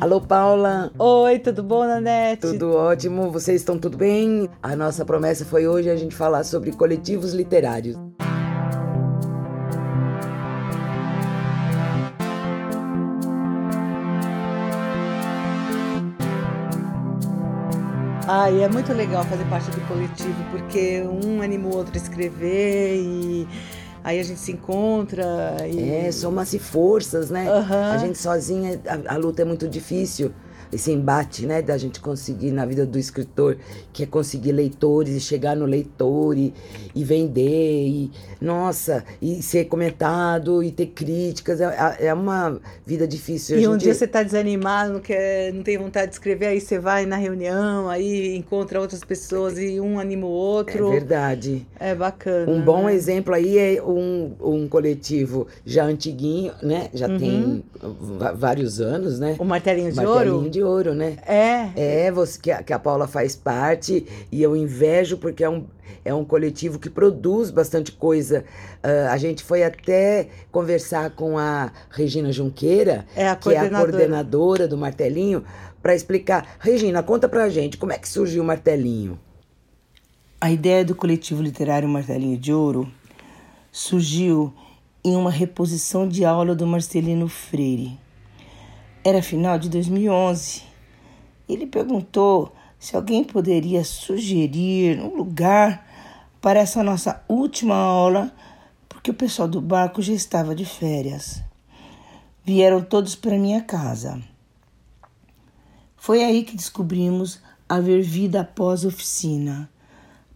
Alô, Paula. Oi, tudo bom, Nanete? Tudo ótimo. Vocês estão tudo bem? A nossa promessa foi hoje a gente falar sobre coletivos literários. Ai, é muito legal fazer parte do coletivo, porque um anima o outro a escrever e aí a gente se encontra. E... É, soma-se forças, né? Uhum. A gente sozinha, a, a luta é muito difícil esse embate, né, da gente conseguir na vida do escritor, que é conseguir leitores e chegar no leitor e, e vender, e, nossa, e ser comentado e ter críticas, é, é uma vida difícil. E um dia você está desanimado, não, quer, não tem vontade de escrever, aí você vai na reunião, aí encontra outras pessoas e um anima o outro. É verdade. É bacana. Um bom né? exemplo aí é um, um coletivo já antiguinho, né, já Uhum. tem vários anos, né? O Martelinho de Martelinho Ouro? de Ouro, né? É. É, você, que, a, que a Paula faz parte e eu invejo porque é um, é um coletivo que produz bastante coisa. Ah, a gente foi até conversar com a Regina Junqueira, É a que é a coordenadora do Martelinho, para explicar. Regina, conta pra gente como é que surgiu o Martelinho. A ideia do coletivo literário Martelinho de Ouro surgiu em uma reposição de aula do Marcelino Freire. Era final de 2011. Ele perguntou se alguém poderia sugerir um lugar para essa nossa última aula, porque o pessoal do barco já estava de férias. Vieram todos para minha casa. Foi aí que descobrimos haver vida após oficina.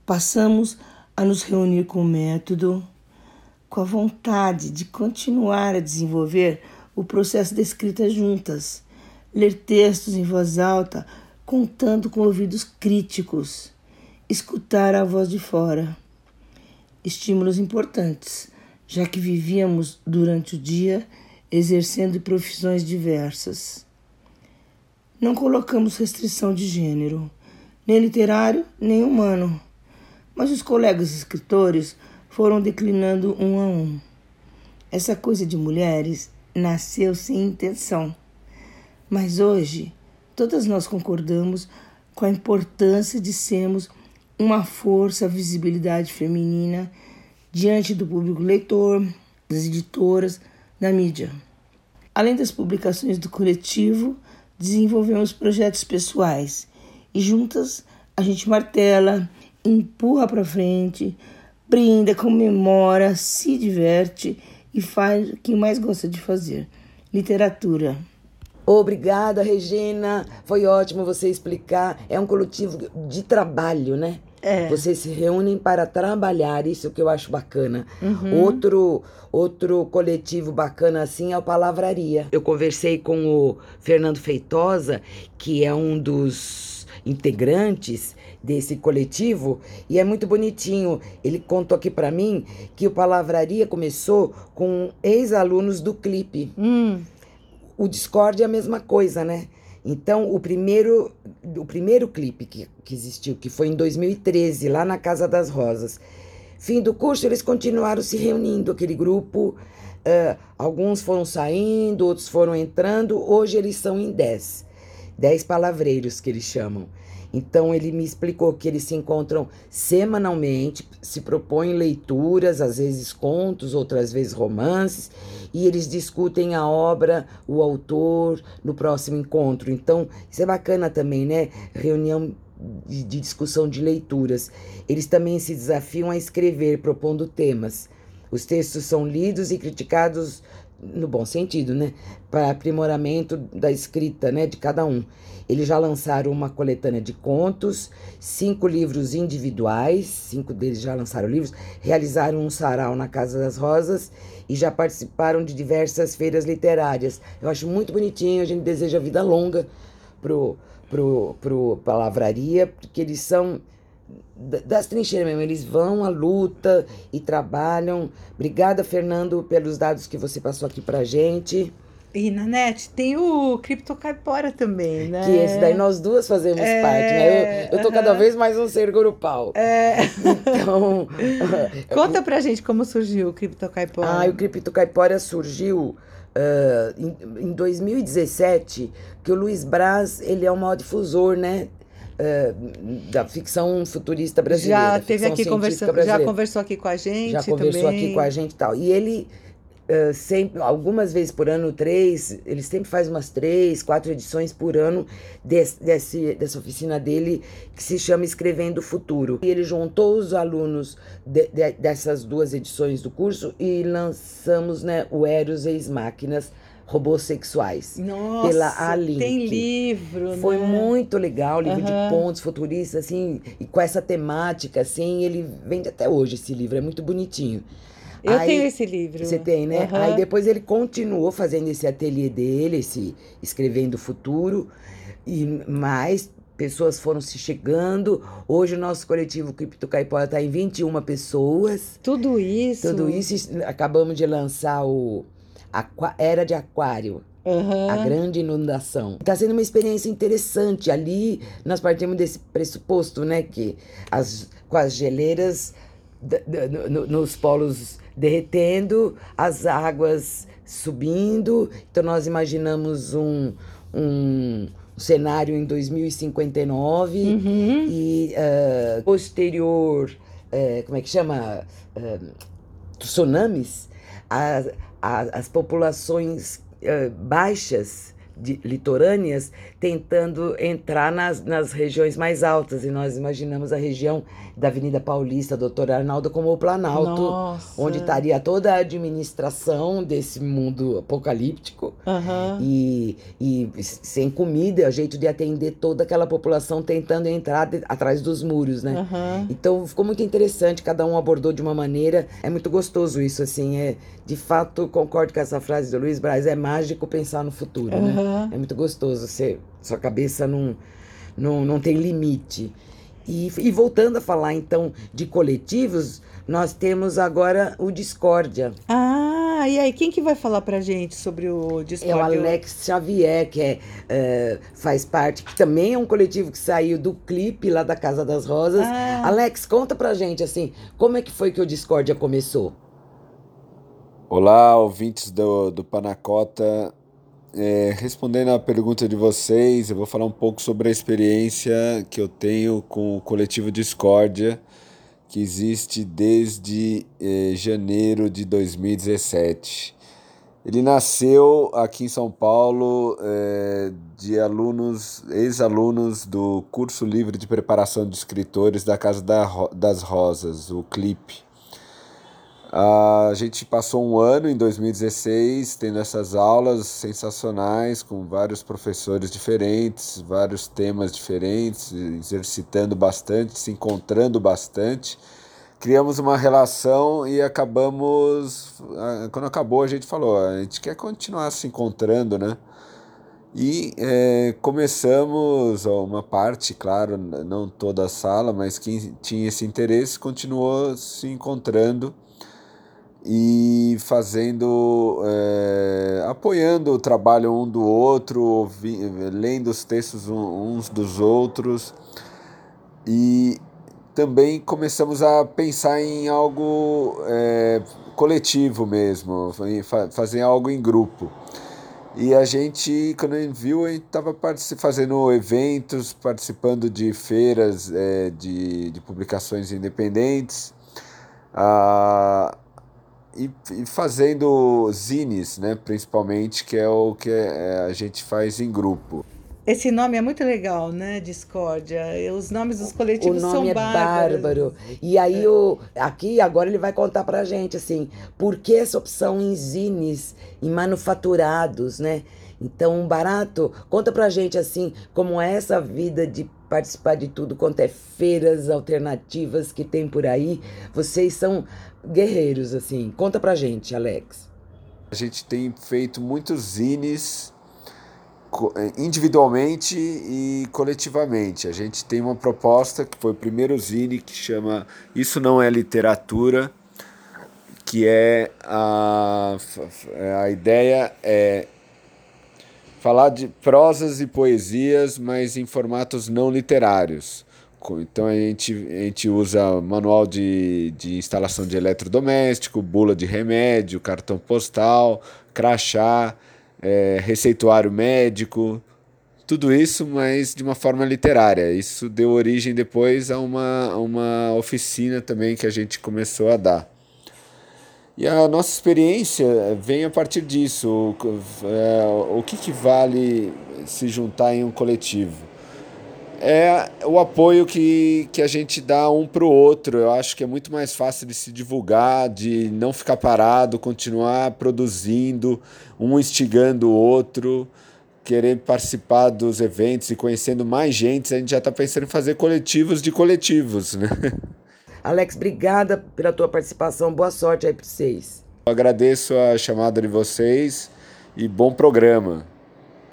Passamos a nos reunir com o método, com a vontade de continuar a desenvolver o processo da escrita juntas, ler textos em voz alta, contando com ouvidos críticos, escutar a voz de fora. Estímulos importantes, já que vivíamos durante o dia exercendo profissões diversas. Não colocamos restrição de gênero, nem literário, nem humano, mas os colegas escritores foram declinando um a um. Essa coisa de mulheres nasceu sem intenção, mas hoje todas nós concordamos com a importância de sermos uma força, visibilidade feminina diante do público leitor, das editoras, da mídia. Além das publicações do coletivo, desenvolvemos projetos pessoais e juntas a gente martela, empurra para frente, brinda, comemora, se diverte e faz o que mais gosta de fazer: literatura. Obrigada, Regina. Foi ótimo você explicar. É um coletivo de trabalho, né? É. Vocês se reúnem para trabalhar, isso que eu acho bacana. Uhum. Outro, outro coletivo bacana assim é o Palavraria. Eu conversei com o Fernando Feitosa, que é um dos integrantes desse coletivo, e é muito bonitinho. Ele contou aqui para mim que o Palavraria começou com ex-alunos do clipe. Hum, O Discord é a mesma coisa, né? Então, o primeiro, o primeiro clipe que, que existiu, que foi em 2013, lá na Casa das Rosas. Fim do curso, eles continuaram se reunindo, aquele grupo. ah, alguns foram saindo, outros foram entrando. Hoje eles são em 10. 10 palavreiros que eles chamam. Então ele me explicou que eles se encontram semanalmente, se propõem leituras, às vezes contos, outras vezes romances, e eles discutem a obra, o autor, no próximo encontro. Então, isso é bacana também, né? Reunião de, discussão de leituras. Eles também se desafiam a escrever, propondo temas. Os textos são lidos e criticados no bom sentido, né? Para aprimoramento da escrita, né? De cada um. Eles já lançaram uma coletânea de contos, cinco livros individuais, cinco deles já lançaram livros, realizaram um sarau na Casa das Rosas e já participaram de diversas feiras literárias. Eu acho muito bonitinho, a gente deseja vida longa pro, pro, pro Palavraria, porque eles são das trincheiras mesmo, eles vão à luta e trabalham. Obrigada, Fernando, pelos dados que você passou aqui pra gente. E na net tem o Cripto Caipora também, né? Que esse daí nós duas fazemos É, parte, né? Eu, eu tô cada vez mais um ser grupal. É. Então, Conta pra gente como surgiu o Cripto Caipora. ah, o Cripto Caipora surgiu uh, em, em 2017 que o Luiz Braz ele é o maior difusor, né? Uh, da ficção futurista brasileira. Já teve aqui conversando, já conversou aqui com a gente. Já conversou também. aqui com a gente e tal. E ele Uh, sempre, algumas vezes por ano, três, ele sempre faz umas três, quatro edições por ano desse, desse, dessa oficina dele que se chama Escrevendo o Futuro. E ele juntou os alunos de, de, dessas duas edições do curso e lançamos né, o Eros Ex Máquinas, robôs sexuais. Nossa, pela Alink. tem livro, Foi né? muito legal, livro Uhum. de pontos futuristas, assim, e com essa temática, assim, ele vende até hoje esse livro, é muito bonitinho. Eu Aí- tenho esse livro. Você tem, né? Aham. Aí depois ele continuou fazendo esse ateliê dele, esse escrevendo o futuro, e mais pessoas foram se chegando. Hoje o nosso coletivo Cripto Caipora está em 21 pessoas. Tudo isso. Tudo isso acabamos de lançar o Aqua- Era de Aquário, Aham. a grande inundação. Está sendo uma experiência interessante. Ali nós partimos desse pressuposto, né? Que as, com as geleiras nos polos derretendo, as águas subindo. Então nós imaginamos um, um cenário em 2059 Uhum. e ah, posterior, eh, como é que chama? Ah, tsunamis, as, as, as populações eh, baixas, de, litorâneas, tentando entrar nas, nas regiões mais altas. E nós imaginamos a região da Avenida Paulista, Doutor Arnaldo, como o Planalto, Nossa. onde estaria toda a administração desse mundo apocalíptico. Aham. E, e sem comida, jeito de atender toda aquela população tentando entrar de- atrás dos muros, né? Aham. Então ficou muito interessante, cada um abordou de uma maneira. É muito gostoso isso, assim. É, de fato, concordo com essa frase do Luiz Braz, é mágico pensar no futuro, né? Aham. É muito gostoso, você, sua cabeça não, não, não tem limite. E, e voltando a falar então de coletivos, nós temos agora o Discórdia. Ah, e aí, quem que vai falar pra gente sobre o Discord? É o Alex Xavier, que é, é, faz parte, que também é um coletivo que saiu do clipe lá da Casa das Rosas. Ah. Alex, conta pra gente, assim, como é que foi que o Discórdia começou? Olá, ouvintes do, do Panacota. É, respondendo à pergunta de vocês, eu vou falar um pouco sobre a experiência que eu tenho com o coletivo Discórdia, que existe desde eh, janeiro de 2017. Ele nasceu aqui em São Paulo eh, de alunos, ex-alunos do curso livre de preparação de escritores da Casa da das Rosas, o CLIP. A gente passou um ano em 2016 tendo essas aulas sensacionais com vários professores diferentes, vários temas diferentes, exercitando bastante, se encontrando bastante. Criamos uma relação e acabamos. ah, Quando acabou, a gente falou: a gente quer continuar se encontrando, né? E eh, começamos, uma parte, claro, não toda a sala, mas quem tinha esse interesse continuou se encontrando e fazendo, eh, apoiando o trabalho um do outro, ouvi, lendo os textos uns dos outros e também começamos a pensar em algo eh, coletivo mesmo, fazer algo em grupo. E a gente, quando a gente viu, a gente estava fazendo eventos, participando de feiras eh, de, de publicações independentes. Ah, e, e fazendo zines, né, principalmente, que é o que é, a gente faz em grupo. Esse nome é muito legal, né? Discórdia. Os nomes dos O coletivos nome são é bárbaros. bárbaro. E aí, o, aqui, agora ele vai contar pra gente, assim, por que essa opção em zines, em manufaturados, né? Então, barato, conta pra gente, assim, como é essa vida de participar de tudo quanto é feiras alternativas que tem por aí. Vocês são guerreiros, assim. Conta pra gente, Alex. A gente tem feito muitos zines eh, individualmente e coletivamente. A gente tem uma proposta que foi o primeiro zine que chama Isso Não É Literatura, que é a, f- a ideia é falar de prosas e poesias, mas em formatos não literários, então a gente, a gente usa manual de, de instalação de eletrodoméstico, bula de remédio, cartão postal, crachá, é, receituário médico, tudo isso, mas de uma forma literária. Isso deu origem depois a uma, a uma oficina também que a gente começou a dar. E a nossa experiência vem a partir disso. O, é, o que, que vale se juntar em um coletivo? É o apoio que, que a gente dá um para o outro. Eu acho que é muito mais fácil de se divulgar, de não ficar parado, continuar produzindo, um instigando o outro, querer participar dos eventos e conhecendo mais gente. A gente já está pensando em fazer coletivos de coletivos, né? Alex, obrigada pela tua participação. Boa sorte aí para vocês. Eu agradeço a chamada de vocês e bom programa.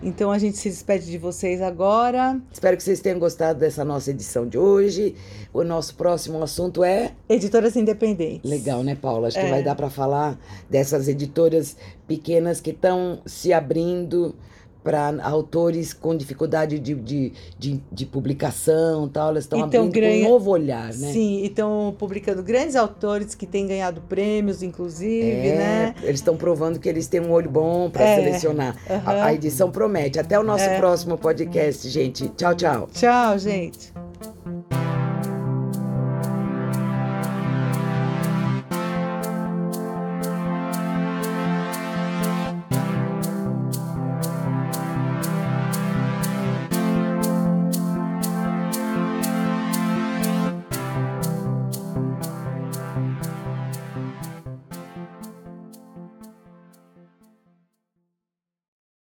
Então a gente se despede de vocês agora. Espero que vocês tenham gostado dessa nossa edição de hoje. O nosso próximo assunto é editoras independentes. Legal, né, Paula? Acho é. que vai dar para falar dessas editoras pequenas que estão se abrindo para autores com dificuldade de, de, de, de publicação tal, elas estão então, abrindo ganha... um novo olhar, né? Sim, e estão publicando grandes autores que têm ganhado prêmios, inclusive, é, né? Eles estão provando que eles têm um olho bom para é. selecionar. Uhum. A, a, edição promete. Até o nosso é. próximo podcast, gente. Tchau, tchau. Tchau, gente.